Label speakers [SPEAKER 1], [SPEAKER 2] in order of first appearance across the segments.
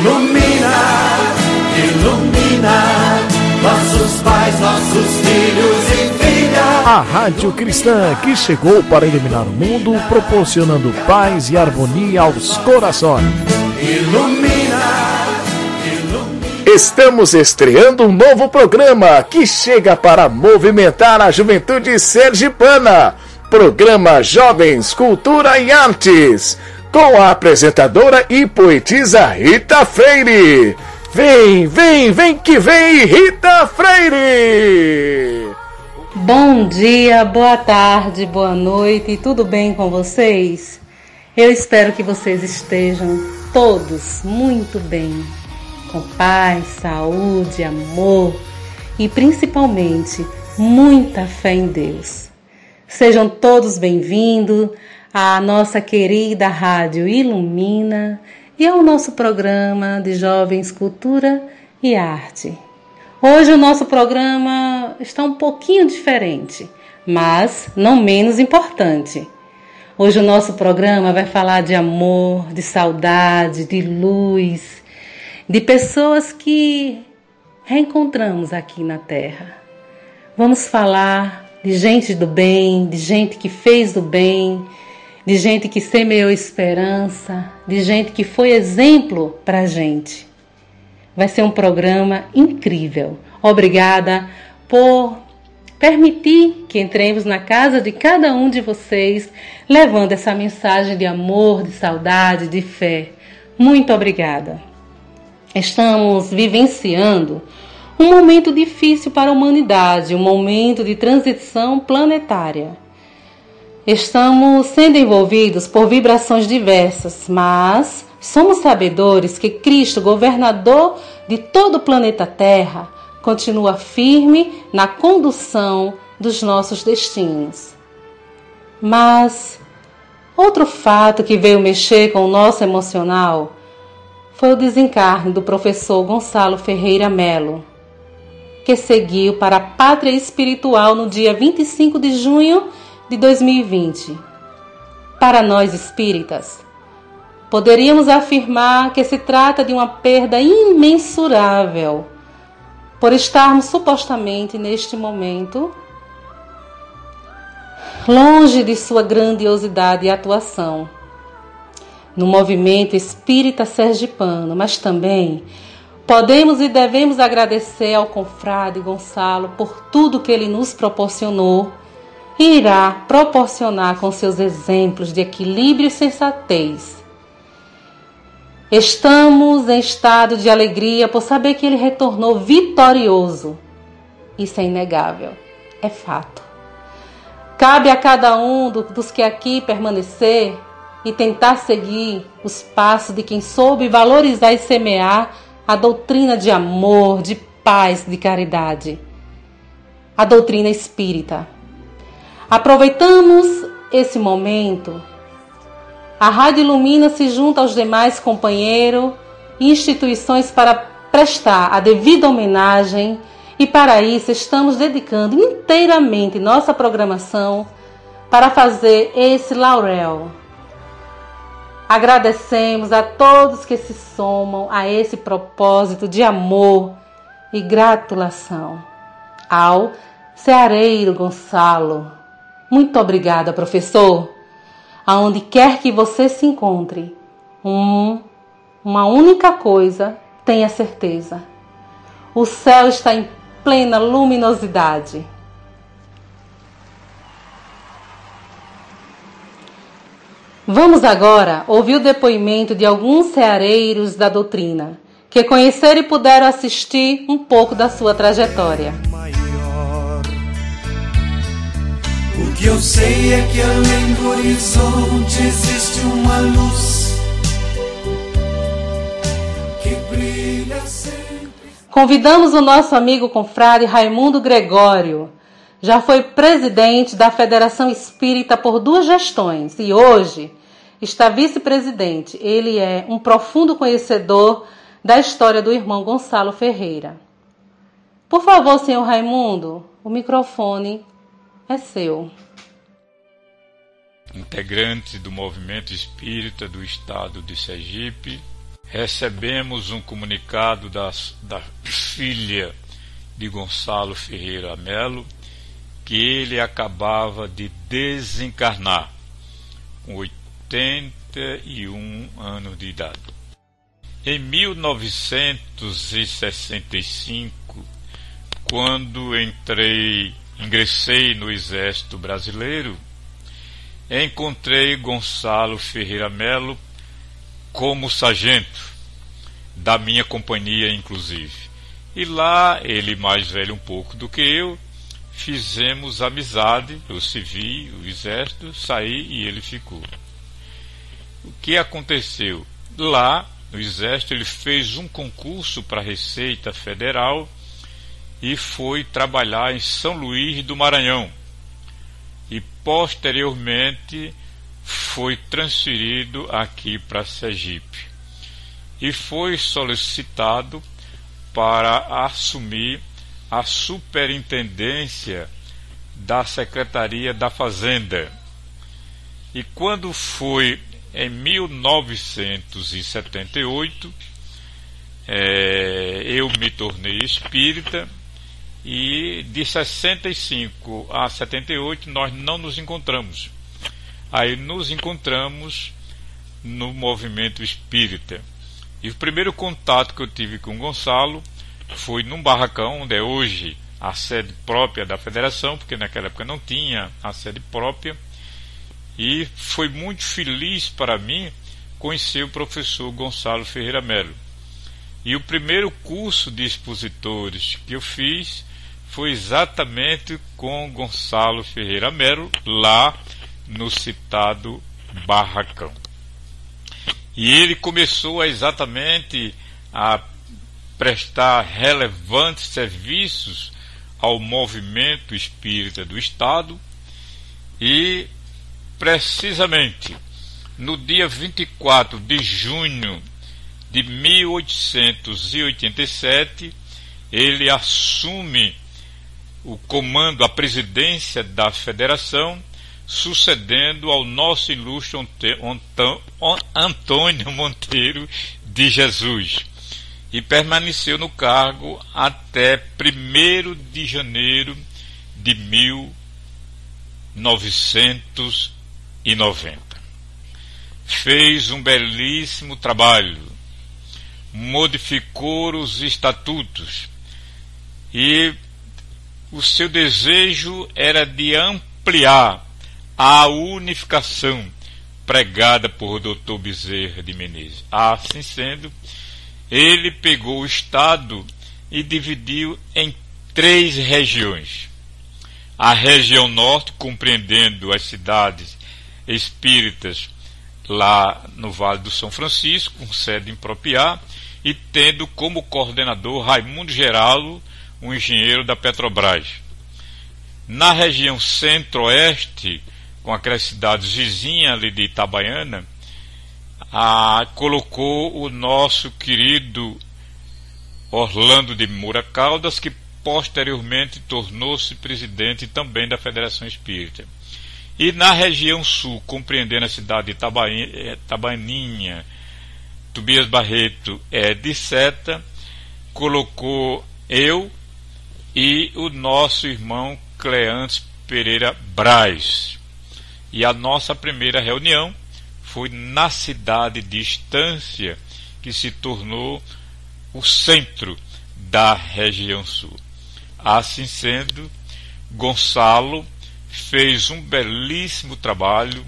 [SPEAKER 1] Ilumina, ilumina nossos pais, nossos filhos e filhas.
[SPEAKER 2] A Rádio Cristã que chegou para iluminar o mundo, proporcionando paz e harmonia aos corações.
[SPEAKER 1] Ilumina.
[SPEAKER 2] Estamos estreando um novo programa que chega para movimentar a juventude sergipana. Programa Jovens, Cultura e Artes, com a apresentadora e poetisa Rita Freire. Vem, vem, vem que vem, Rita Freire!
[SPEAKER 3] Bom dia, boa tarde, boa noite, tudo bem com vocês? Eu espero que vocês estejam todos muito bem com paz, saúde, amor e principalmente muita fé em Deus. Sejam todos bem-vindos à nossa querida Rádio Ilumina e ao nosso programa de Jovens Cultura e Arte. Hoje o nosso programa está um pouquinho diferente, mas não menos importante. Hoje o nosso programa vai falar de amor, de saudade, de luz, de pessoas que reencontramos aqui na Terra. Vamos falar de gente do bem, de gente que fez do bem, de gente que semeou esperança, de gente que foi exemplo para gente. Vai ser um programa incrível. Obrigada por permitir que entremos na casa de cada um de vocês, levando essa mensagem de amor, de saudade, de fé. Muito obrigada. Estamos vivenciando um momento difícil para a humanidade, um momento de transição planetária. Estamos sendo envolvidos por vibrações diversas, mas somos sabedores que Cristo, governador de todo o planeta Terra, continua firme na condução dos nossos destinos. Mas outro fato que veio mexer com o nosso emocional foi o desencarne do professor Gonçalo Ferreira Melo, que seguiu para a pátria espiritual no dia 25 de junho de 2020. Para nós espíritas, poderíamos afirmar que se trata de uma perda imensurável, por estarmos supostamente neste momento longe de sua grandiosidade e atuação no movimento espírita sergipano, mas também podemos e devemos agradecer ao confrade Gonçalo por tudo que ele nos proporcionou irá proporcionar com seus exemplos de equilíbrio e sensatez. Estamos em estado de alegria por saber que ele retornou vitorioso. Isso é inegável, é fato. Cabe a cada um dos que aqui permanecer e tentar seguir os passos de quem soube valorizar e semear a doutrina de amor, de paz, de caridade. A doutrina espírita. Aproveitamos esse momento. A Rádio Ilumina se junta aos demais companheiros e instituições para prestar a devida homenagem e para isso estamos dedicando inteiramente nossa programação para fazer esse laurel Agradecemos a todos que se somam a esse propósito de amor e gratulação. Ao Ceareiro Gonçalo. Muito obrigada, professor. Aonde quer que você se encontre, um, uma única coisa, tenha certeza. O céu está em plena luminosidade. Vamos agora ouvir o depoimento de alguns ceareiros da doutrina, que conheceram e puderam assistir um pouco da sua trajetória.
[SPEAKER 1] O que eu sei é que além do horizonte existe uma luz que brilha sempre.
[SPEAKER 3] Convidamos o nosso amigo confrade Raimundo Gregório. Já foi presidente da Federação Espírita por duas gestões e hoje está vice-presidente. Ele é um profundo conhecedor da história do irmão Gonçalo Ferreira. Por favor, senhor Raimundo, o microfone é seu.
[SPEAKER 4] Integrante do movimento espírita do estado de Sergipe, recebemos um comunicado das, da filha de Gonçalo Ferreira Melo que ele acabava de desencarnar com 81 anos de idade. Em 1965, quando entrei, ingressei no Exército Brasileiro, encontrei Gonçalo Ferreira Melo como sargento da minha companhia, inclusive. E lá, ele mais velho um pouco do que eu, fizemos amizade, eu servi o exército, saí e ele ficou. O que aconteceu? Lá, no Exército, ele fez um concurso para a Receita Federal e foi trabalhar em São Luís do Maranhão. E posteriormente foi transferido aqui para Sergipe. E foi solicitado para assumir a superintendência da Secretaria da Fazenda. E quando foi em 1978, é, eu me tornei espírita e de 65 a 78 nós não nos encontramos. Aí nos encontramos no movimento espírita. E o primeiro contato que eu tive com Gonçalo foi num barracão, onde é hoje a sede própria da federação, porque naquela época não tinha a sede própria e foi muito feliz para mim conhecer o professor Gonçalo Ferreira Melo. E o primeiro curso de expositores que eu fiz foi exatamente com Gonçalo Ferreira Melo, lá no citado Barracão. E ele começou a exatamente a prestar relevantes serviços ao movimento espírita do Estado e precisamente no dia 24 de junho de 1887, ele assume o comando, a presidência da federação, sucedendo ao nosso ilustre Antônio Monteiro de Jesus. E permaneceu no cargo até 1 de janeiro de 1900 e noventa. Fez um belíssimo trabalho, modificou os estatutos e o seu desejo era de ampliar a unificação pregada por Dr. Bezerra de Menezes. Assim sendo, ele pegou o Estado e dividiu em três regiões. A região norte, compreendendo as cidades espíritas lá no Vale do São Francisco, com sede em e tendo como coordenador Raimundo Geralo, um engenheiro da Petrobras. Na região centro-oeste, com aquelas cidades vizinhas ali de Itabaiana, a, colocou o nosso querido Orlando de Moura Caldas, que posteriormente tornou-se presidente também da Federação Espírita. E na região sul, compreendendo a cidade de eh, Tabaninha, Tobias Barreto é de Seta, colocou eu e o nosso irmão Cleantes Pereira Braz. E a nossa primeira reunião foi na cidade de Estância, que se tornou o centro da região sul. Assim sendo, Gonçalo fez um belíssimo trabalho,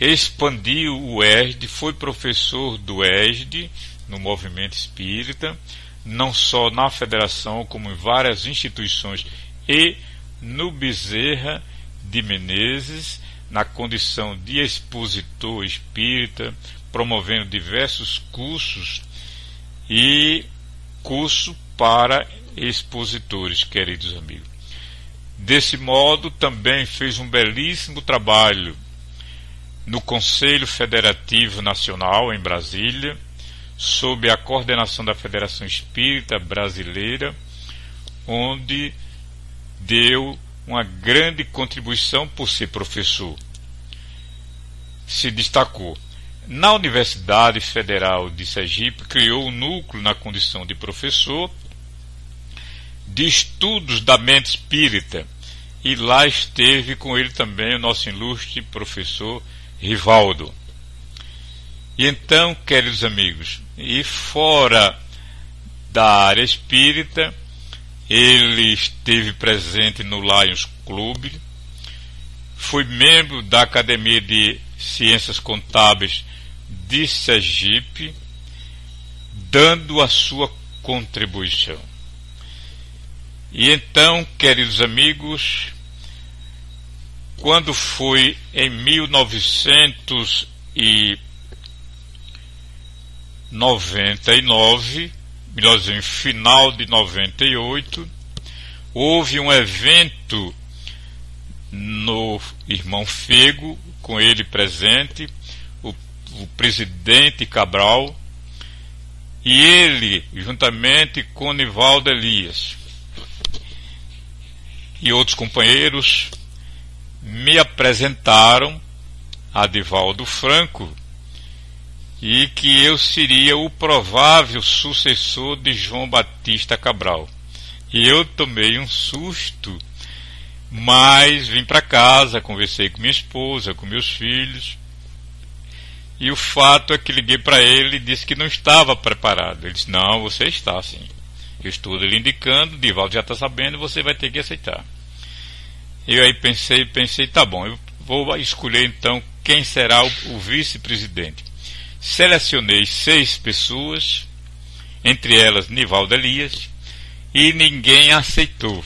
[SPEAKER 4] expandiu o ESD, foi professor do ESD no movimento espírita, não só na federação, como em várias instituições e no Bezerra de Menezes, na condição de expositor espírita, promovendo diversos cursos e curso para expositores, queridos amigos. Desse modo, também fez um belíssimo trabalho no Conselho Federativo Nacional, em Brasília, sob a coordenação da Federação Espírita Brasileira, onde deu uma grande contribuição por ser professor. Se destacou. na Universidade Federal de Sergipe, criou um núcleo na condição de professor de estudos da mente espírita. E lá esteve com ele também o nosso ilustre professor Rivaldo. E então, queridos amigos, e fora da área espírita, ele esteve presente no Lions Club, foi membro da Academia de Ciências Contábeis de Sergipe, dando a sua contribuição. E então, queridos amigos, quando foi em 1999, melhor dizendo, final de 98, houve um evento no Irmão Fego, com ele presente, o, o presidente Cabral, e ele, juntamente com Nivaldo Elias e outros companheiros, me apresentaram a Divaldo Franco e que eu seria o provável sucessor de João Batista Cabral. E eu tomei um susto, mas vim para casa, conversei com minha esposa, com meus filhos. E o fato é que liguei para ele e disse que não estava preparado. Ele disse: Não, você está sim. Eu estou lhe indicando, Divaldo já está sabendo, você vai ter que aceitar. Eu aí pensei, pensei, tá bom, eu vou escolher então quem será o, o vice-presidente. Selecionei seis pessoas, entre elas Nivaldo Elias, e ninguém aceitou.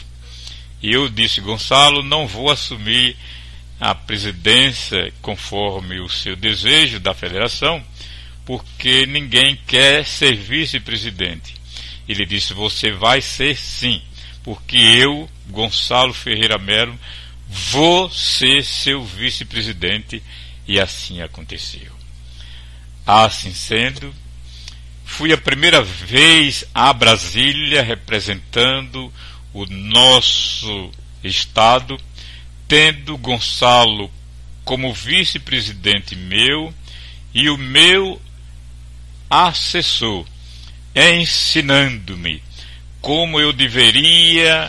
[SPEAKER 4] E eu disse, Gonçalo, não vou assumir a presidência conforme o seu desejo da federação, porque ninguém quer ser vice-presidente. Ele disse, você vai ser sim, porque eu, Gonçalo Ferreira Melo, vou ser seu vice-presidente, e assim aconteceu. Assim sendo, fui a primeira vez a Brasília representando o nosso Estado, tendo Gonçalo como vice-presidente meu e o meu assessor, ensinando-me como eu deveria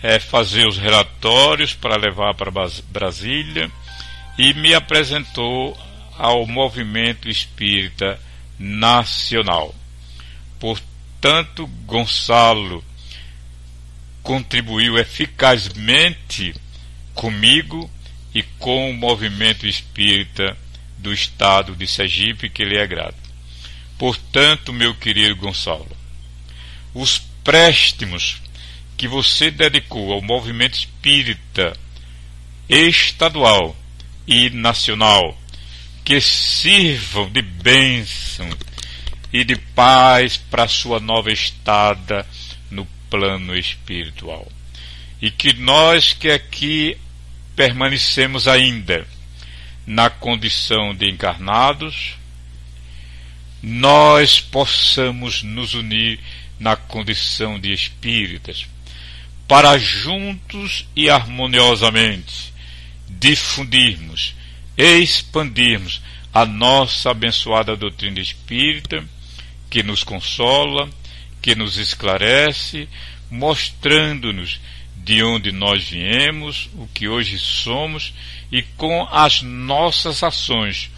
[SPEAKER 4] é, fazer os relatórios para levar para Brasília e me apresentou ao movimento espírita nacional. Portanto, Gonçalo contribuiu eficazmente comigo e com o movimento espírita do estado de Sergipe, que lhe é grato. Portanto, meu querido Gonçalo, os préstimos que você dedicou ao movimento espírita estadual e nacional que sirvam de bênção e de paz para a sua nova estada no plano espiritual. E que nós que aqui permanecemos ainda na condição de encarnados, nós possamos nos unir na condição de espíritas, para juntos e harmoniosamente difundirmos expandirmos a nossa abençoada doutrina espírita, que nos consola, que nos esclarece, mostrando-nos de onde nós viemos, o que hoje somos e com as nossas ações,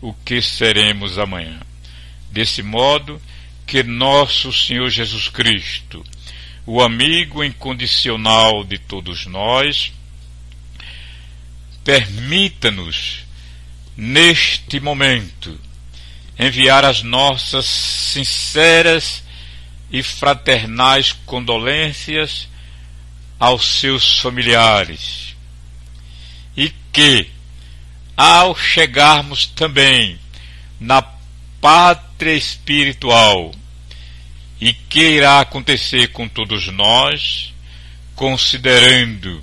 [SPEAKER 4] o que seremos amanhã. Desse modo, que nosso Senhor Jesus Cristo, o amigo incondicional de todos nós, permita-nos, neste momento, enviar as nossas sinceras e fraternais condolências aos seus familiares. E que, ao chegarmos também na pátria espiritual, e que irá acontecer com todos nós, considerando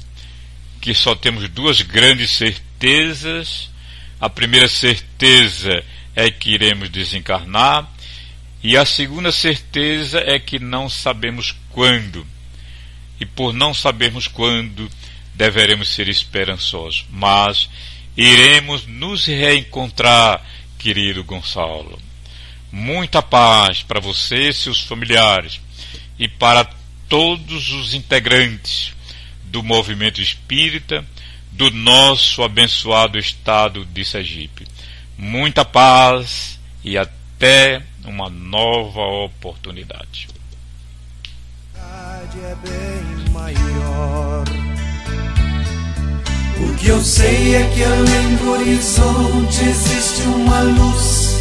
[SPEAKER 4] que só temos duas grandes certezas. A primeira certeza é que iremos desencarnar, e a segunda certeza é que não sabemos quando. E por não sabermos quando, deveremos ser esperançosos. Mas iremos nos reencontrar, querido Gonçalo. Muita paz para você e seus familiares e para todos os integrantes do movimento espírita do nosso abençoado estado de Sergipe. Muita paz e até uma nova oportunidade.
[SPEAKER 1] É bem maior. O que eu sei é que além do horizonte existe uma luz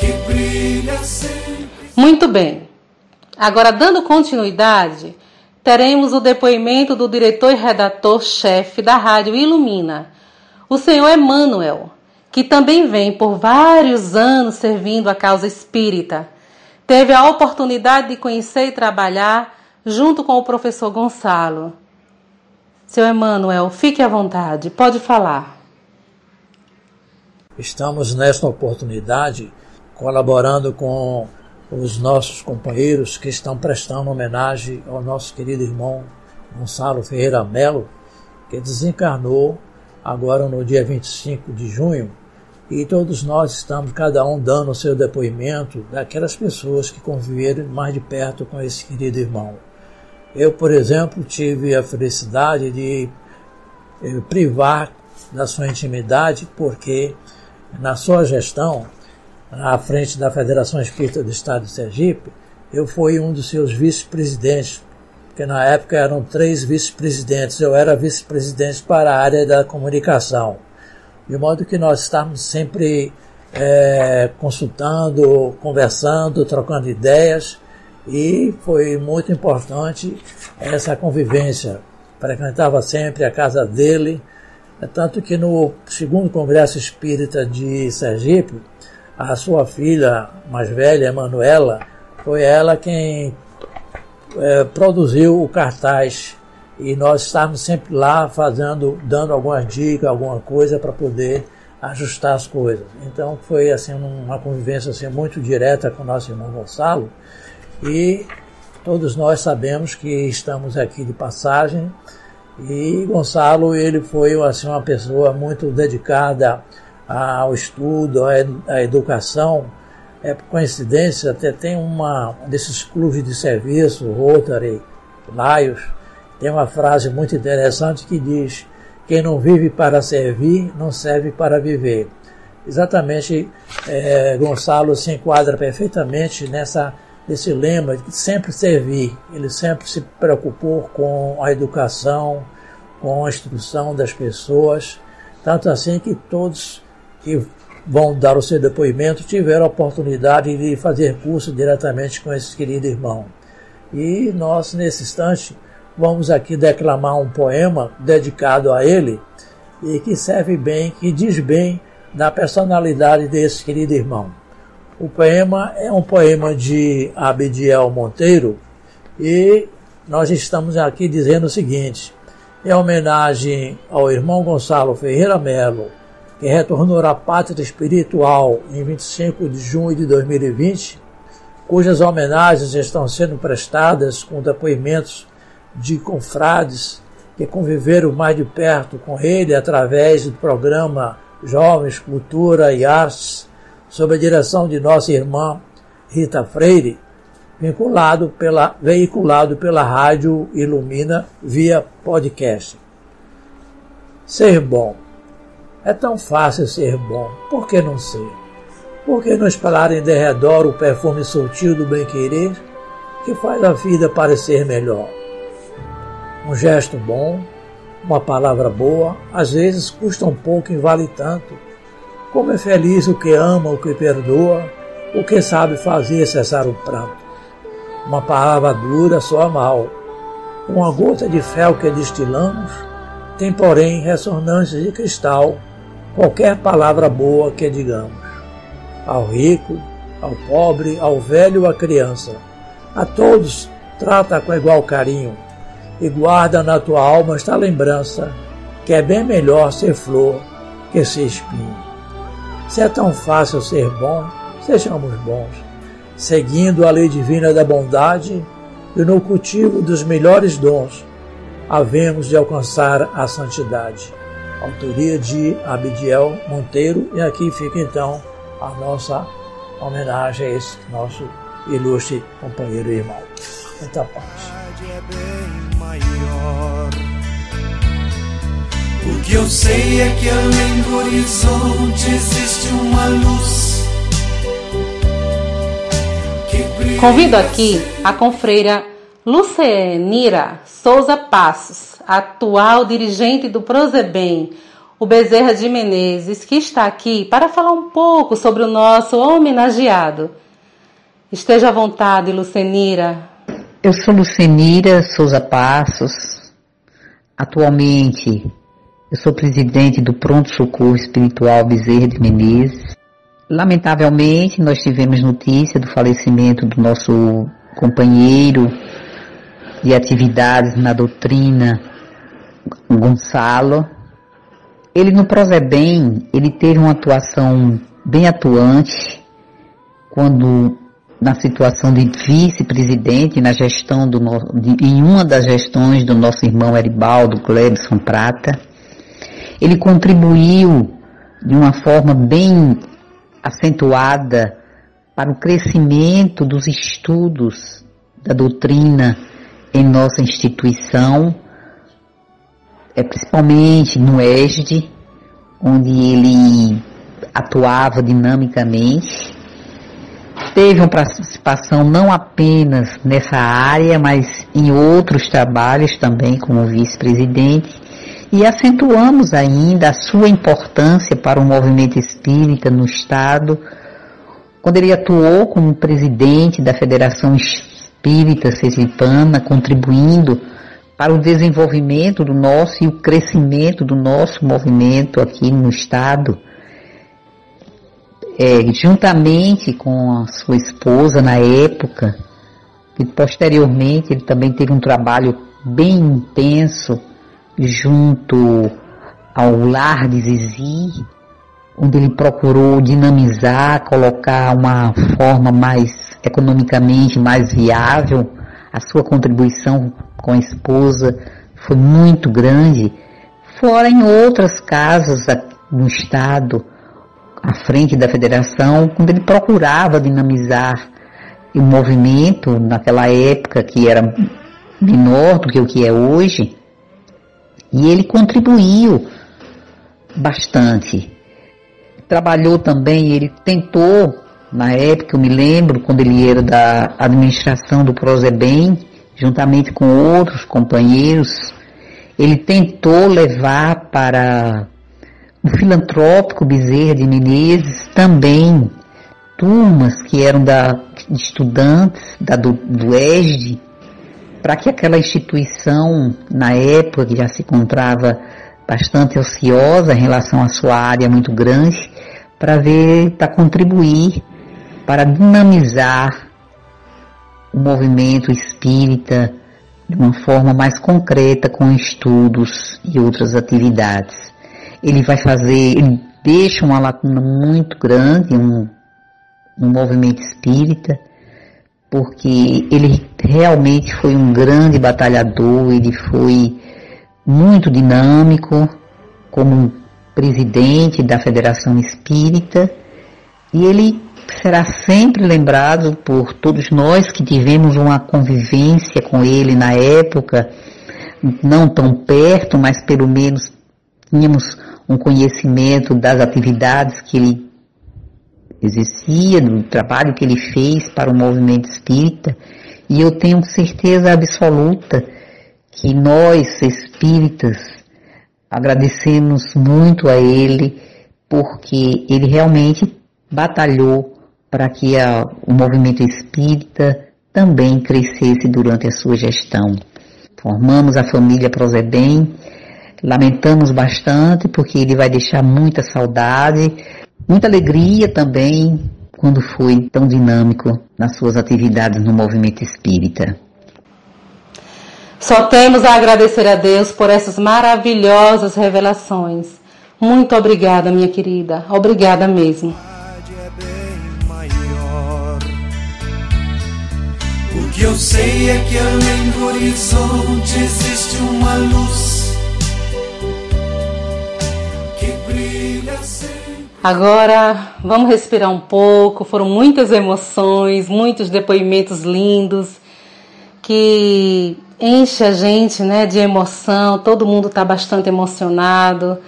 [SPEAKER 1] que brilha sempre.
[SPEAKER 3] Muito bem. Agora, dando continuidade, teremos o depoimento do diretor e redator-chefe da Rádio Ilumina, o senhor Emanuel, que também vem por vários anos servindo a causa espírita. Teve a oportunidade de conhecer e trabalhar junto com o professor Gonçalo. Seu Emanuel, fique à vontade, pode falar.
[SPEAKER 5] Estamos nesta oportunidade colaborando com os nossos companheiros que estão prestando homenagem ao nosso querido irmão Gonçalo Ferreira Melo, que desencarnou agora no dia 25 de junho, e todos nós estamos, cada um, dando o seu depoimento daquelas pessoas que conviveram mais de perto com esse querido irmão. Eu, por exemplo, tive a felicidade de eh, privar da sua intimidade, porque na sua gestão à frente da Federação Espírita do Estado de Sergipe, eu fui um dos seus vice-presidentes, porque na época eram três vice-presidentes, eu era vice-presidente para a área da comunicação. De modo que nós estávamos sempre é, consultando, conversando, trocando ideias, e foi muito importante essa convivência. Frequentava sempre a casa dele, é tanto que no segundo Congresso Espírita de Sergipe, a sua filha mais velha, Manuela, foi ela quem é, produziu o cartaz. E nós estávamos sempre lá fazendo, dando algumas dicas, alguma coisa para poder ajustar as coisas. Então foi assim uma convivência assim muito direta com nosso irmão Gonçalo. E todos nós sabemos que estamos aqui de passagem. E Gonçalo ele foi assim uma pessoa muito dedicada ao estudo, à educação. É por coincidência, até tem uma desses clubes de serviço, Rotary, Laios, tem uma frase muito interessante que diz: quem não vive para servir, não serve para viver. Exatamente, é, Gonçalo se enquadra perfeitamente nessa nesse lema de sempre servir. Ele sempre se preocupou com a educação, com a instrução das pessoas, tanto assim que todos que vão dar o seu depoimento tiveram a oportunidade de fazer curso diretamente com esse querido irmão. E nós, nesse instante, vamos aqui declamar um poema dedicado a ele e que serve bem, que diz bem da personalidade desse querido irmão. O poema é um poema de Abdiel Monteiro e nós estamos aqui dizendo o seguinte: em homenagem ao irmão Gonçalo Ferreira Melo, que retornou à pátria espiritual em 25 de junho de 2020, cujas homenagens estão sendo prestadas com depoimentos de confrades que conviveram mais de perto com ele através do programa Jovens, Cultura e Artes, sob a direção de nossa irmã Rita Freire, vinculado pela, veiculado pela Rádio Ilumina via podcast. Ser bom. É tão fácil ser bom, por que não ser? Por que não espalhar em derredor o perfume sutil do bem-querer que faz a vida parecer melhor? Um gesto bom, uma palavra boa, às vezes custa um pouco e vale tanto. Como é feliz o que ama, o que perdoa, o que sabe fazer cessar o pranto. Uma palavra dura soa mal. Uma gota de fel que destilamos tem, porém, ressonância de cristal qualquer palavra boa que digamos. Ao rico, ao pobre, ao velho, à criança, a todos trata com igual carinho e guarda na tua alma esta lembrança que é bem melhor ser flor que ser espinho. Se é tão fácil ser bom, sejamos bons, seguindo a lei divina da bondade e no cultivo dos melhores dons, havemos de alcançar a santidade. Autoria de Abidiel Monteiro. E aqui fica então a nossa homenagem a esse nosso ilustre companheiro e irmão. Muita paz.
[SPEAKER 1] O que eu sei é que além do horizonte existe uma luz.
[SPEAKER 3] Convido aqui a confreira Lucenira Souza Passos, atual dirigente do Prozebem, o Bezerra de Menezes, que está aqui para falar um pouco sobre o nosso homenageado. Esteja à vontade, Lucenira.
[SPEAKER 6] Eu sou Lucenira Souza Passos. Atualmente, eu sou presidente do Pronto Socorro Espiritual Bezerra de Menezes. Lamentavelmente, nós tivemos notícia do falecimento do nosso companheiro de atividades na doutrina, Gonçalo. Ele no Prozebem, ele teve uma atuação bem atuante quando na situação de vice-presidente na gestão do de, em uma das gestões do nosso irmão Eribaldo Clebson Prata. Ele contribuiu de uma forma bem acentuada para o crescimento dos estudos da doutrina em nossa instituição, é principalmente no ESD, onde ele atuava dinamicamente. Teve uma participação não apenas nessa área, mas em outros trabalhos também como vice-presidente. E acentuamos ainda a sua importância para o movimento espírita no Estado, quando ele atuou como presidente da Federação Espírita Sergipana, contribuindo para o desenvolvimento do nosso e o crescimento do nosso movimento aqui no Estado, é, juntamente com a sua esposa na época, e posteriormente ele também teve um trabalho bem intenso junto ao lar de Zizi, onde ele procurou dinamizar, colocar uma forma mais economicamente mais viável. A sua contribuição com a esposa foi muito grande. Fora em outras casas no estado, à frente da federação, quando ele procurava dinamizar o movimento naquela época que era menor do que o que é hoje, e ele contribuiu bastante. Trabalhou também, ele tentou, na época, eu me lembro, quando ele era da administração do Prozebem, juntamente com outros companheiros, ele tentou levar para o filantrópico Bezerra de Menezes também turmas que eram da, de estudantes da, do, do ESD, para que aquela instituição, na época que já se encontrava bastante ociosa em relação à sua área muito grande, para ver, para contribuir, para dinamizar o movimento espírita de uma forma mais concreta com estudos e outras atividades. Ele vai fazer, ele deixa uma lacuna muito grande um, no movimento espírita, porque ele realmente foi um grande batalhador, ele foi muito dinâmico como presidente da Federação Espírita e ele será sempre lembrado por todos nós que tivemos uma convivência com ele na época, não tão perto, mas pelo menos tínhamos um conhecimento das atividades que ele exercia, do trabalho que ele fez para o movimento espírita, e eu tenho certeza absoluta que nós espíritas agradecemos muito a ele, porque ele realmente batalhou para que a, o movimento espírita também crescesse durante a sua gestão. Formamos a família Prozebem, lamentamos bastante porque ele vai deixar muita saudade, Muita alegria também quando foi tão dinâmico nas suas atividades no movimento espírita.
[SPEAKER 3] Só temos a agradecer a Deus por essas maravilhosas revelações. Muito obrigada, minha querida. Obrigada mesmo.
[SPEAKER 1] O que eu sei é que além do horizonte existe uma luz
[SPEAKER 3] Agora vamos respirar um pouco. Foram muitas emoções, muitos depoimentos lindos que enche a gente, né, de emoção. Todo mundo está bastante emocionado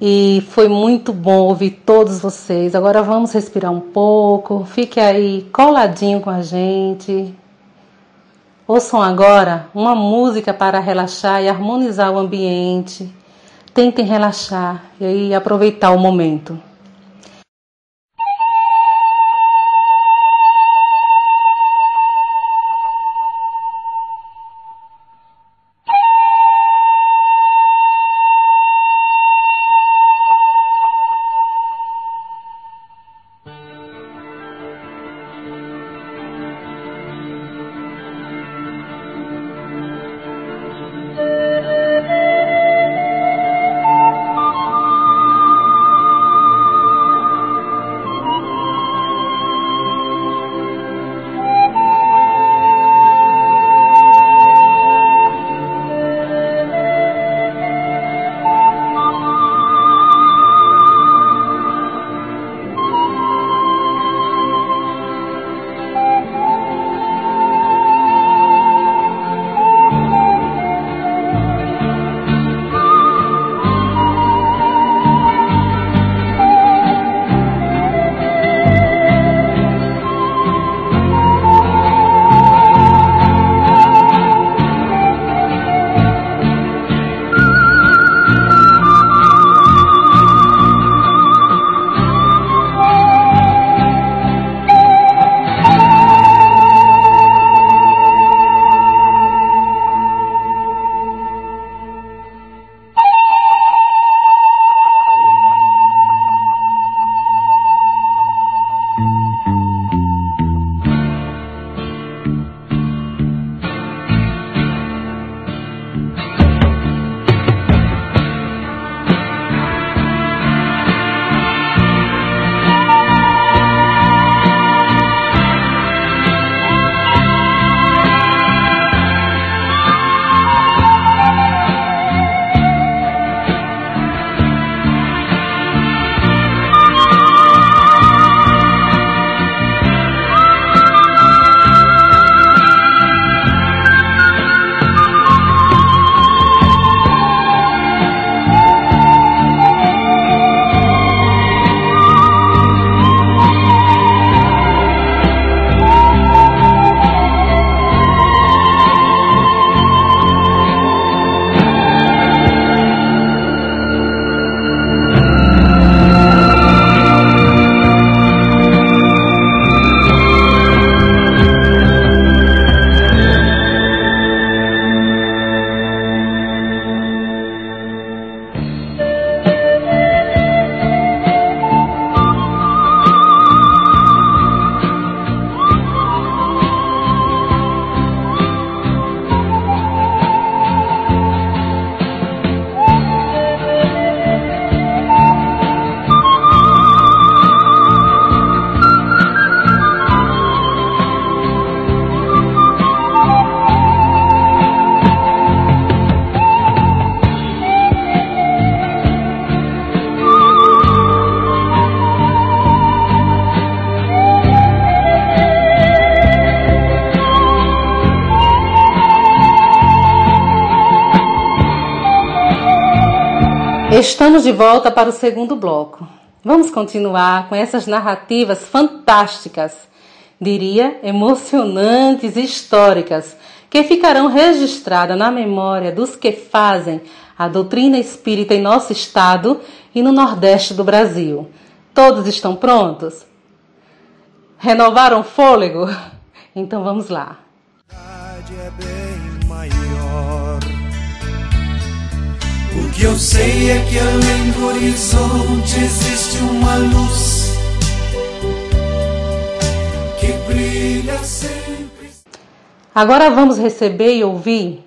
[SPEAKER 3] e foi muito bom ouvir todos vocês. Agora vamos respirar um pouco. Fique aí coladinho com a gente. Ouçam agora uma música para relaxar e harmonizar o ambiente. Tentem relaxar e aí aproveitar o momento. Estamos de volta para o segundo bloco. Vamos continuar com essas narrativas fantásticas, diria emocionantes e históricas, que ficarão registradas na memória dos que fazem a doutrina espírita em nosso estado e no Nordeste do Brasil. Todos estão prontos? Renovaram o fôlego? Então vamos lá. É bem maior.
[SPEAKER 1] O que eu sei é que além do horizonte existe uma luz que brilha sempre.
[SPEAKER 3] Agora vamos receber e ouvir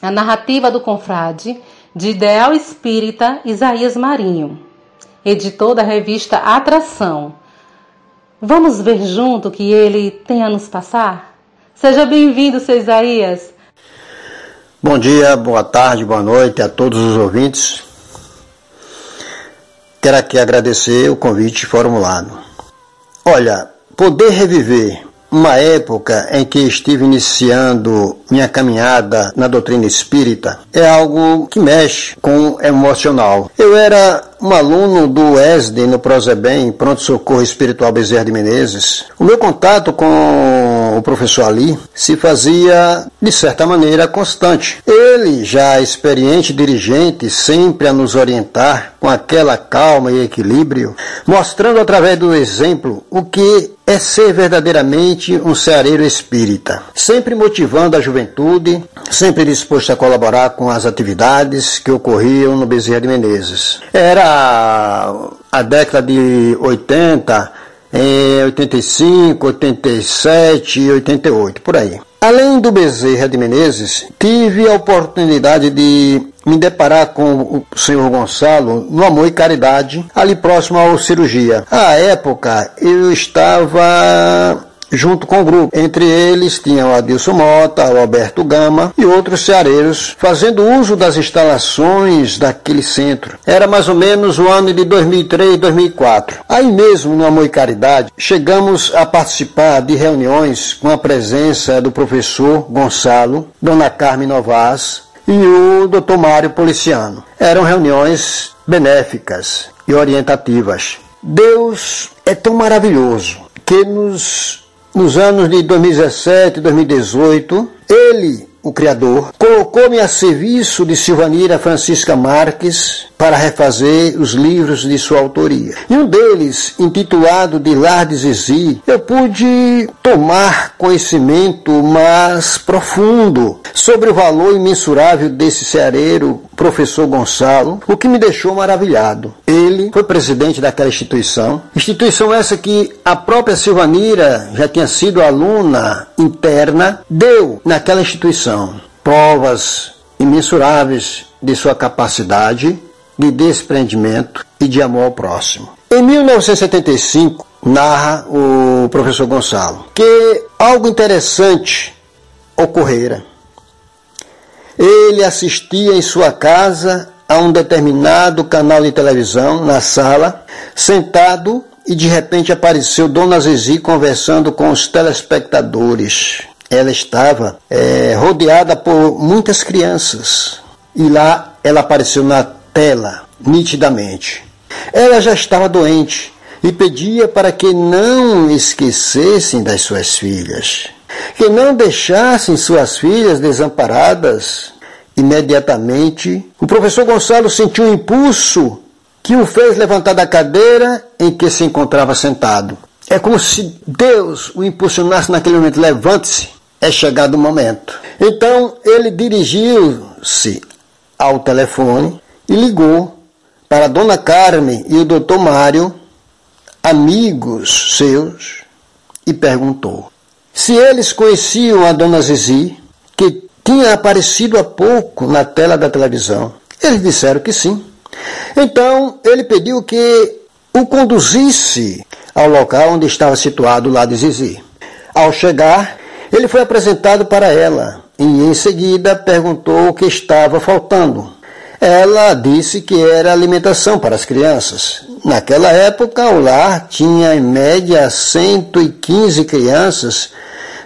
[SPEAKER 3] a narrativa do confrade de Ideal Espírita Isaías Marinho, editor da revista Atração. Vamos ver junto o que ele tem a nos passar? Seja bem-vindo, seu Isaías.
[SPEAKER 7] Bom dia, boa tarde, boa noite a todos os ouvintes. quero aqui agradecer o convite formulado. Olha, poder reviver uma época em que estive iniciando minha caminhada na doutrina espírita é algo que mexe com o emocional. Eu era um aluno do ESD no Prosebem, Pronto Socorro Espiritual Bezerra de Menezes. O meu contato com o professor Ali se fazia, de certa maneira, constante. Ele, já experiente dirigente, sempre a nos orientar com aquela calma e equilíbrio, mostrando através do exemplo o que é ser verdadeiramente um ceareiro espírita, sempre motivando a juventude, sempre disposto a colaborar com as atividades que ocorriam no Bezerra de Menezes. Era a década de 80, em 85, 87 e 88, por aí. Além do Bezerra de Menezes, tive a oportunidade de me deparar com o senhor Gonçalo no Amor e Caridade, ali próximo ao cirurgia. À época, eu estava junto com o grupo. Entre eles tinham Adilson Mota, Alberto Gama e outros ceareiros, fazendo uso das instalações daquele centro. Era mais ou menos o ano de 2003 2004. Aí mesmo, no Amor e Caridade, chegamos a participar de reuniões com a presença do professor Gonçalo, Dona Carmen Novas e o Dr. Mário Policiano. Eram reuniões benéficas e orientativas. Deus é tão maravilhoso que nos nos anos de 2017 e 2018, ele, o Criador, colocou-me a serviço de Silvanira Francisca Marques para refazer os livros de sua autoria. E um deles, intitulado de Lar de Zizi, eu pude tomar conhecimento mais profundo sobre o valor imensurável desse ceareiro, professor Gonçalo, o que me deixou maravilhado. Ele foi presidente daquela instituição, instituição essa que a própria Silvanira já tinha sido aluna interna, deu naquela instituição provas imensuráveis de sua capacidade de desprendimento e de amor ao próximo. Em 1975, narra o professor Gonçalo que algo interessante ocorrera. Ele assistia em sua casa a um determinado canal de televisão na sala, sentado, e de repente apareceu Dona Zizi conversando com os telespectadores. Ela estava é, rodeada por muitas crianças e lá ela apareceu na tela, nitidamente. Ela já estava doente e pedia para que não esquecessem das suas filhas, que não deixassem suas filhas desamparadas. Imediatamente, o professor Gonçalo sentiu um impulso que o fez levantar da cadeira em que se encontrava sentado. É como se Deus o impulsionasse naquele momento: levante-se, é chegado o momento. Então ele dirigiu-se ao telefone e ligou para dona Carmen e o doutor Mário, amigos seus, e perguntou se eles conheciam a dona Zizi, que tinha aparecido há pouco na tela da televisão. Eles disseram que sim. Então ele pediu que o conduzisse ao local onde estava situado o lado de Zizi. Ao chegar, ele foi apresentado para ela e em seguida perguntou o que estava faltando. Ela disse que era alimentação para as crianças. Naquela época, o lar tinha em média 115 crianças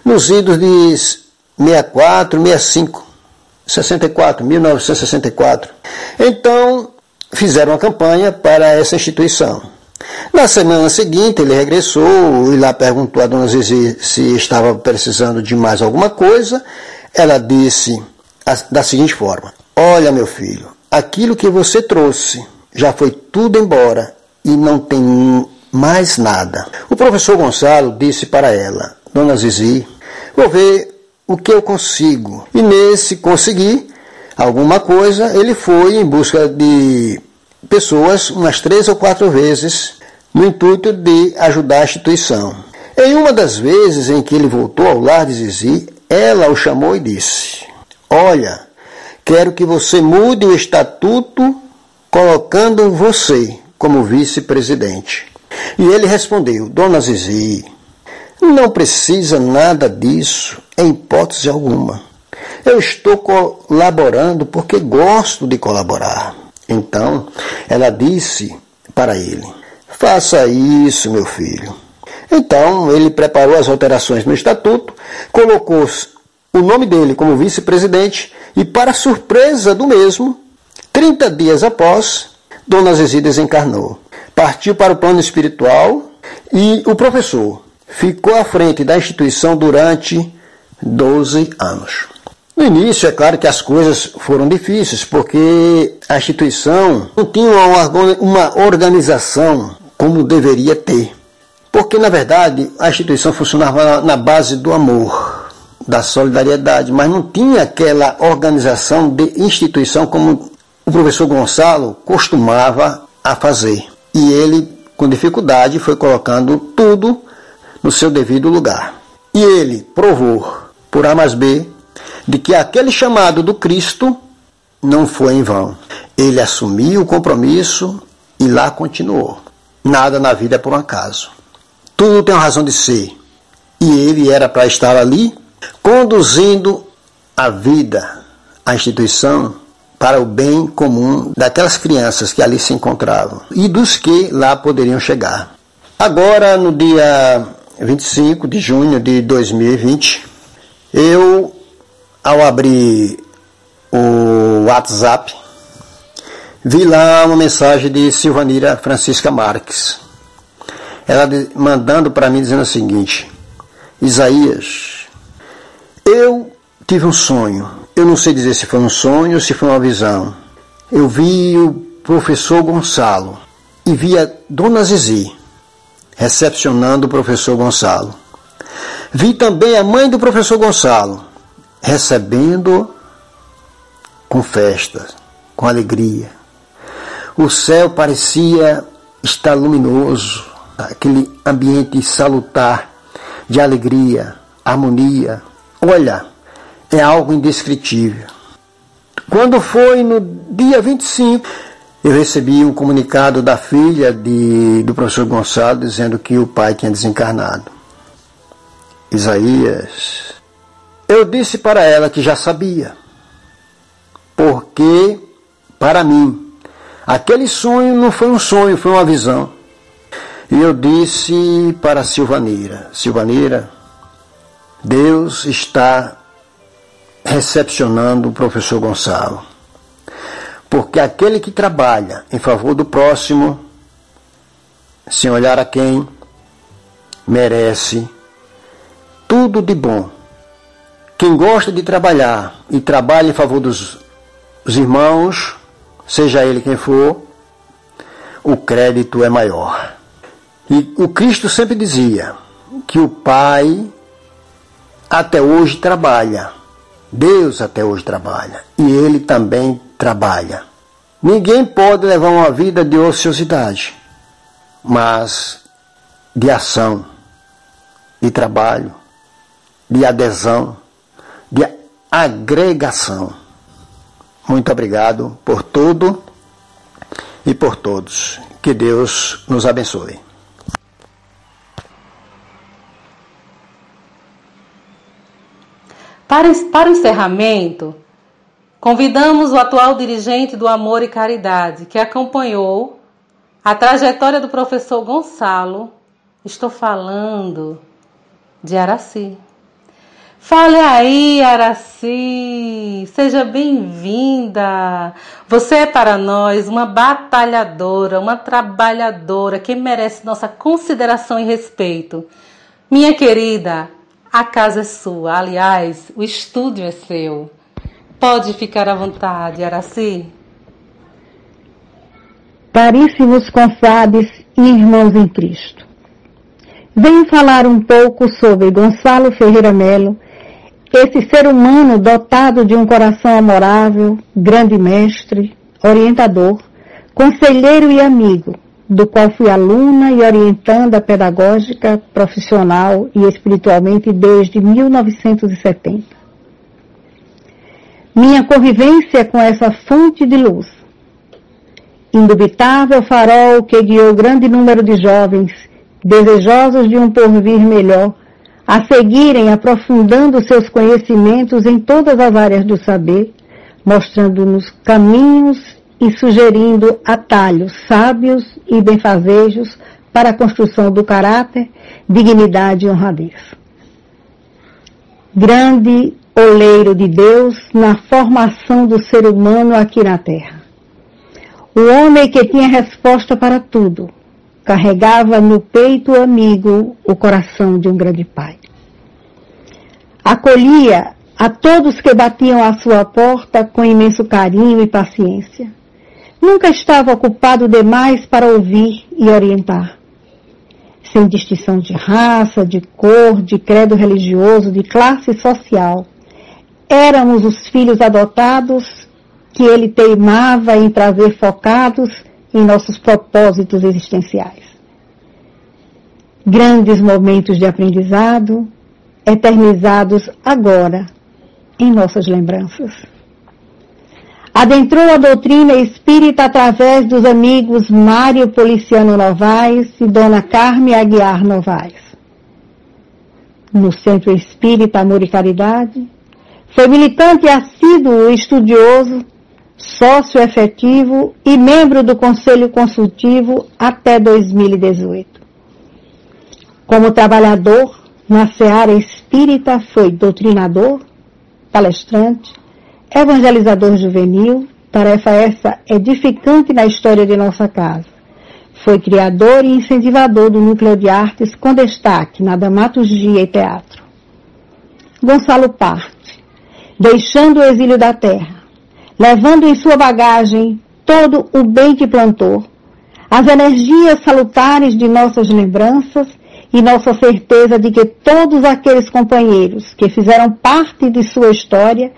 [SPEAKER 7] nos idos de 64, 65, 64, 1964. Então, fizeram uma campanha para essa instituição. Na semana seguinte, ele regressou e lá perguntou a dona Zizi se estava precisando de mais alguma coisa. Ela disse da seguinte forma: Olha, meu filho, aquilo que você trouxe já foi tudo embora e não tem mais nada. O professor Gonçalo disse para ela, Dona Zizi, vou ver o que eu consigo. E nesse conseguir alguma coisa, ele foi em busca de pessoas umas três ou quatro vezes no intuito de ajudar a instituição. Em uma das vezes em que ele voltou ao lar de Zizi, ela o chamou e disse: Olha, Quero que você mude o estatuto colocando você como vice-presidente. E ele respondeu: Dona Zizi, não precisa nada disso, em hipótese alguma. Eu estou colaborando porque gosto de colaborar. Então, ela disse para ele: Faça isso, meu filho. Então ele preparou as alterações no estatuto, colocou o nome dele como vice-presidente e, para surpresa do mesmo, 30 dias após, Dona Zezé desencarnou. Partiu para o plano espiritual e o professor ficou à frente da instituição durante 12 anos. No início, é claro que as coisas foram difíceis, porque a instituição não tinha uma organização como deveria ter. Porque, na verdade, a instituição funcionava na base do amor, da solidariedade, mas não tinha aquela organização de instituição como o professor Gonçalo costumava a fazer. E ele, com dificuldade, foi colocando tudo no seu devido lugar. E ele provou, por A mais B, de que aquele chamado do Cristo não foi em vão. Ele assumiu o compromisso e lá continuou. Nada na vida é por um acaso. Tudo tem uma razão de ser. E ele era para estar ali, conduzindo a vida, a instituição, para o bem comum daquelas crianças que ali se encontravam e dos que lá poderiam chegar. Agora, no dia 25 de junho de 2020, eu, ao abrir o WhatsApp, vi lá uma mensagem de Silvanira Francisca Marques. Ela mandando para mim dizendo o seguinte: Isaías, eu tive um sonho. Eu não sei dizer se foi um sonho ou se foi uma visão. Eu vi o professor Gonçalo e vi a Dona Zizi recepcionando o professor Gonçalo. Vi também a mãe do professor Gonçalo recebendo com festa, com alegria. O céu parecia estar luminoso, aquele ambiente salutar de alegria, harmonia. Olha, é algo indescritível. Quando foi no dia 25, eu recebi um comunicado da filha de, do professor Gonçalo dizendo que o pai tinha desencarnado. Isaías. Eu disse para ela que já sabia, porque, para mim, aquele sonho não foi um sonho, foi uma visão. E eu disse para Silvaneira: Silvaneira, Deus está recepcionando o professor Gonçalo. Porque aquele que trabalha em favor do próximo, sem olhar a quem, merece tudo de bom. Quem gosta de trabalhar e trabalha em favor dos, irmãos, seja ele quem for, o crédito é maior. E o Cristo sempre dizia que o Pai até hoje trabalha. Deus até hoje trabalha. E ele também trabalha. Ninguém pode levar uma vida de ociosidade, mas de ação, de trabalho, de adesão, de agregação. Muito obrigado por tudo e por todos. Que Deus nos abençoe.
[SPEAKER 3] Para, para o encerramento, convidamos o atual dirigente do Amor e Caridade, que acompanhou a trajetória do professor Gonçalo. Estou falando de Araci. Fale aí, Araci, seja bem-vinda. Você é para nós uma batalhadora, uma trabalhadora que merece nossa consideração e respeito. Minha querida, a casa é sua, aliás, o estúdio é seu. Pode ficar à vontade, Araci.
[SPEAKER 8] Caríssimos confrades e irmãos em Cristo. Venho falar um pouco sobre Gonçalo Ferreira Melo esse ser humano dotado de um coração amorável, grande mestre, orientador, conselheiro e amigo, do qual fui aluna e orientanda pedagógica, profissional e espiritualmente desde 1970. Minha convivência com essa fonte de luz, indubitável farol que guiou grande número de jovens desejosos de um porvir melhor, a seguirem aprofundando seus conhecimentos em todas as áreas do saber, mostrando-nos caminhos e sugerindo atalhos sábios e benfazejos para a construção do caráter, dignidade e honradez. Grande oleiro de Deus na formação do ser humano aqui na Terra. O homem que tinha resposta para tudo, carregava no peito amigo o coração de um grande pai. Acolhia a todos que batiam à sua porta com imenso carinho e paciência. Nunca estava ocupado demais para ouvir e orientar. Sem distinção de raça, de cor, de credo religioso, de classe social. Éramos os filhos adotados que ele teimava em trazer focados em nossos propósitos existenciais. Grandes momentos de aprendizado, eternizados agora em nossas lembranças. Adentrou a doutrina espírita através dos amigos Mário Policiano Novaes e Dona Carme Aguiar Novaes. No Centro Espírita Amor e Caridade, foi militante assíduo estudioso sócio efetivo e membro do Conselho Consultivo até 2018. Como trabalhador na seara espírita, foi doutrinador, palestrante, evangelizador juvenil, tarefa essa edificante na história de nossa casa. Foi criador e incentivador do Núcleo de Artes com destaque na dramaturgia e teatro. Gonçalo parte, deixando o exílio da terra, levando em sua bagagem todo o bem que plantou, as energias salutares de nossas lembranças e nossa certeza de que todos aqueles companheiros que fizeram parte de sua história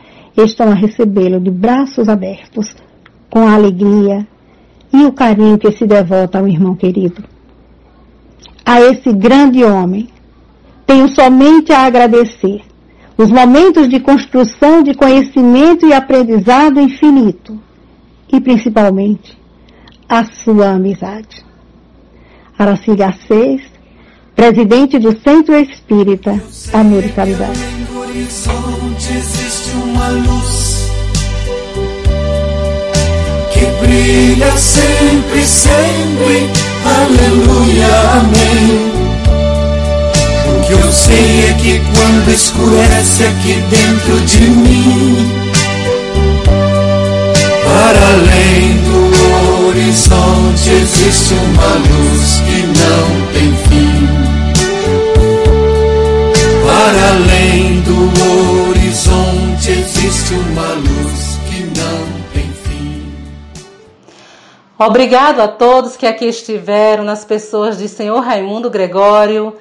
[SPEAKER 8] estão a recebê-lo de braços abertos, com a alegria e o carinho que se devota ao irmão querido. A esse grande homem, tenho somente a agradecer os momentos de construção de conhecimento e aprendizado infinito e, principalmente, a sua amizade. Araci Garcês, presidente do Centro Espírita Amor e Caridade.
[SPEAKER 1] Existe uma luz que brilha sempre, sempre. Aleluia, amém. O que eu sei é que quando escurece aqui dentro de mim, para além do horizonte existe uma luz que não tem fim. Para além do horizonte existe uma luz que não tem fim.
[SPEAKER 3] Obrigado a todos que aqui estiveram, nas pessoas de Senhor Raimundo Gregório,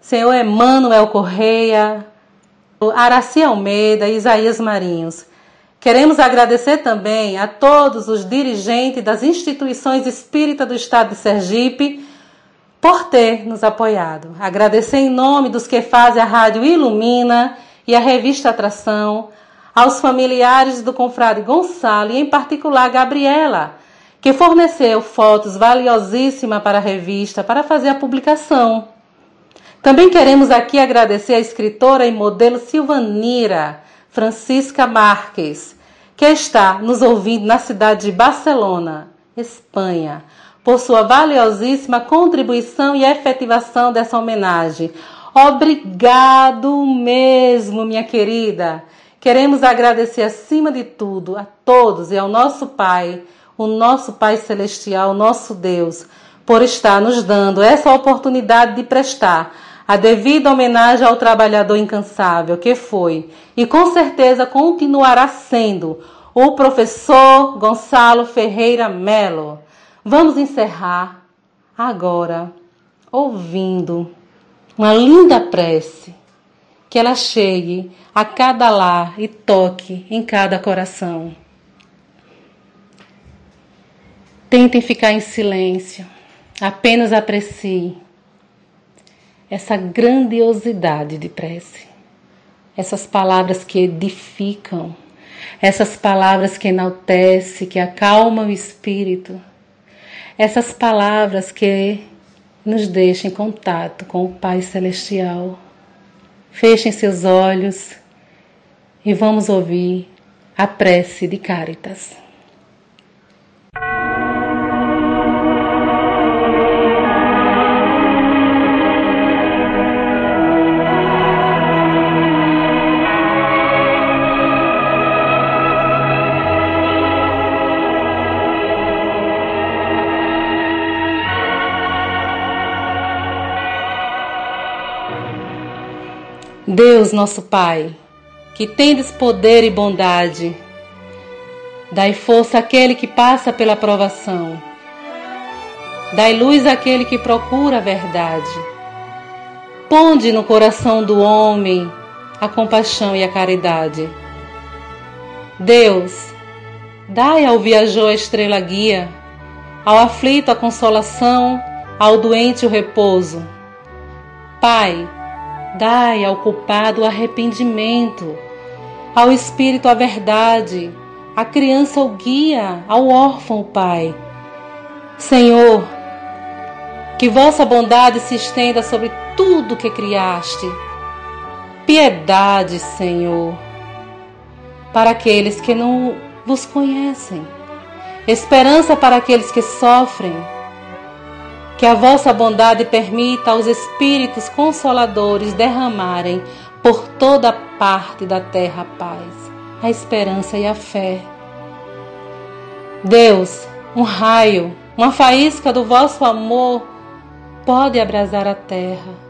[SPEAKER 3] Senhor Emanuel Correia, Araci Almeida e Isaías Marinhos. Queremos agradecer também a todos os dirigentes das instituições espíritas do Estado de Sergipe por ter nos apoiado. Agradecer em nome dos que fazem a Rádio Ilumina e a Revista Atração, aos familiares do confrade Gonçalo e em particular Gabriela, que forneceu fotos valiosíssimas para a revista para fazer a publicação. Também queremos aqui agradecer a escritora e modelo Silvanira Francisca Marques, que está nos ouvindo na cidade de Barcelona, Espanha, por sua valiosíssima contribuição e efetivação dessa homenagem. Obrigado mesmo, minha querida. Queremos agradecer acima de tudo a todos e ao nosso Pai, o nosso Pai Celestial, nosso Deus, por estar nos dando essa oportunidade de prestar a devida homenagem ao trabalhador incansável que foi e com certeza continuará sendo o professor Gonçalo Ferreira Melo. Vamos encerrar agora ouvindo uma linda prece que ela chegue a cada lar e toque em cada coração. Tentem ficar em silêncio, apenas aprecie essa grandiosidade de prece, essas palavras que edificam, essas palavras que enaltecem, que acalmam o espírito, essas palavras que nos deixam em contato com o Pai Celestial. Fechem seus olhos e vamos ouvir a prece de Caritas. Deus, nosso Pai, que tendes poder e bondade, dai força àquele que passa pela provação, dai luz àquele que procura a verdade. Ponde no coração do homem a compaixão e a caridade. Deus, dai ao viajor a estrela guia, ao aflito a consolação, ao doente o repouso. Pai, dai ao culpado o arrependimento, ao espírito a verdade, à criança o guia, ao órfão o Pai. Senhor, que vossa bondade se estenda sobre tudo que criaste. Piedade, Senhor, para aqueles que não vos conhecem esperança para aqueles que sofrem. Que a vossa bondade permita aos Espíritos Consoladores derramarem por toda parte da terra a paz, a esperança e a fé. Deus, um raio, uma faísca do vosso amor pode abrasar a terra.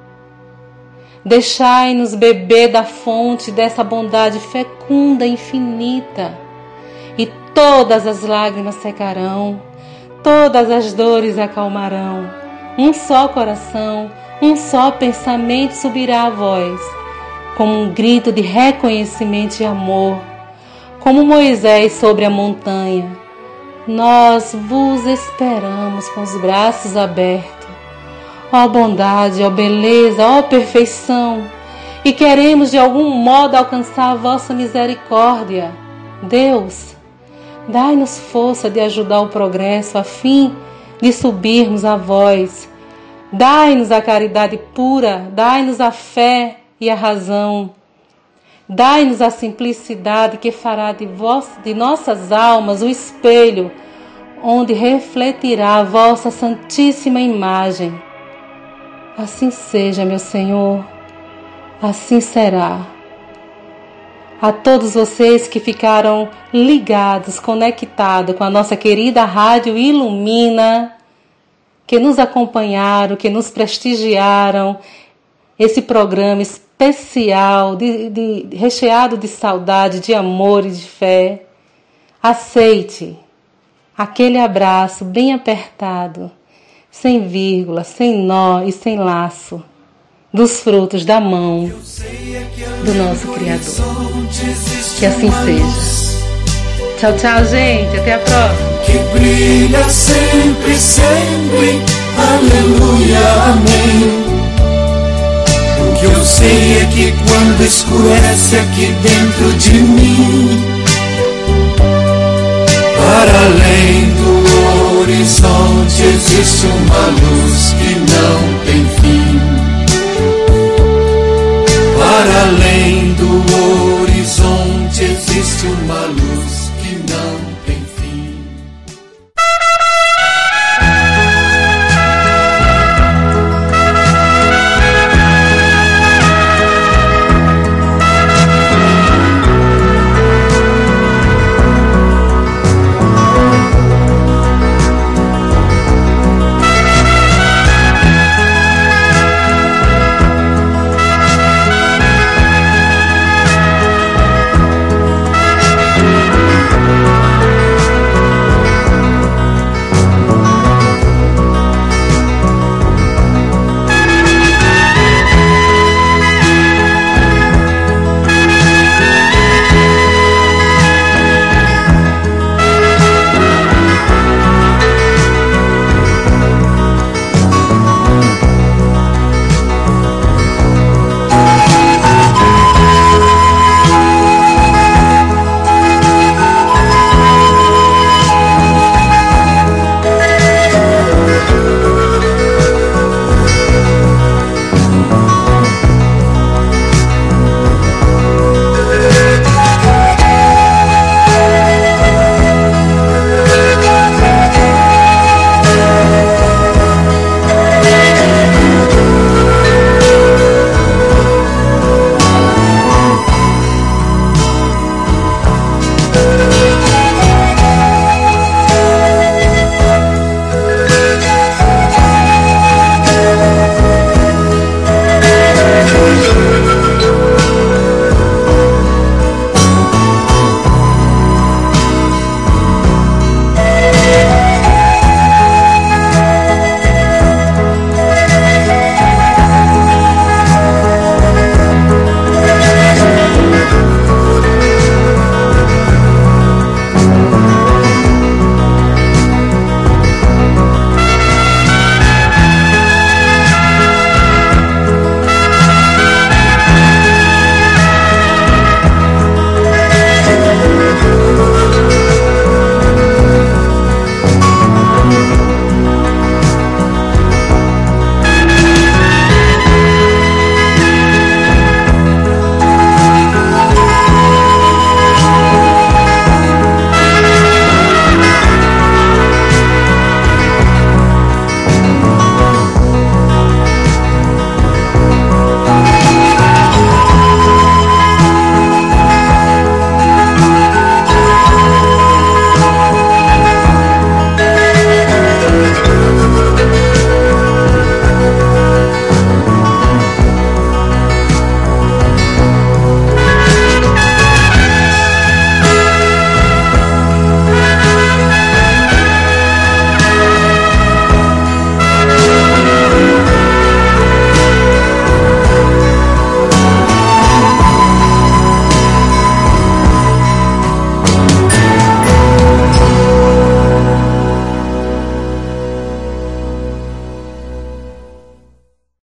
[SPEAKER 3] Deixai-nos beber da fonte dessa bondade fecunda infinita e todas as lágrimas secarão, todas as dores acalmarão. Um só coração, um só pensamento subirá a voz, como um grito de reconhecimento e amor, como Moisés sobre a montanha. Nós vos esperamos com os braços abertos. Ó bondade, ó beleza, ó perfeição, e queremos de algum modo alcançar a vossa misericórdia. Deus, Dai-nos força de ajudar o progresso a fim de subirmos a voz. Dai-nos a caridade pura, dai-nos a fé e a razão. Dai-nos a simplicidade que fará de, vós, de nossas almas o espelho onde refletirá a vossa santíssima imagem. Assim seja, meu Senhor, assim será a todos vocês que ficaram ligados, conectados com a nossa querida Rádio Ilumina, que nos acompanharam, que nos prestigiaram, esse programa especial, de, de, recheado de saudade, de amor e de fé. Aceite aquele abraço bem apertado, sem vírgula, sem nó e sem laço dos frutos da mão do nosso Criador. Que assim seja. Tchau, tchau, gente. Até a próxima.
[SPEAKER 1] Que brilha sempre, sempre. Aleluia, amém. O que eu sei é que quando escurece aqui dentro de mim, para além do horizonte existe uma luz que não tem Para além do horizonte existe uma luz.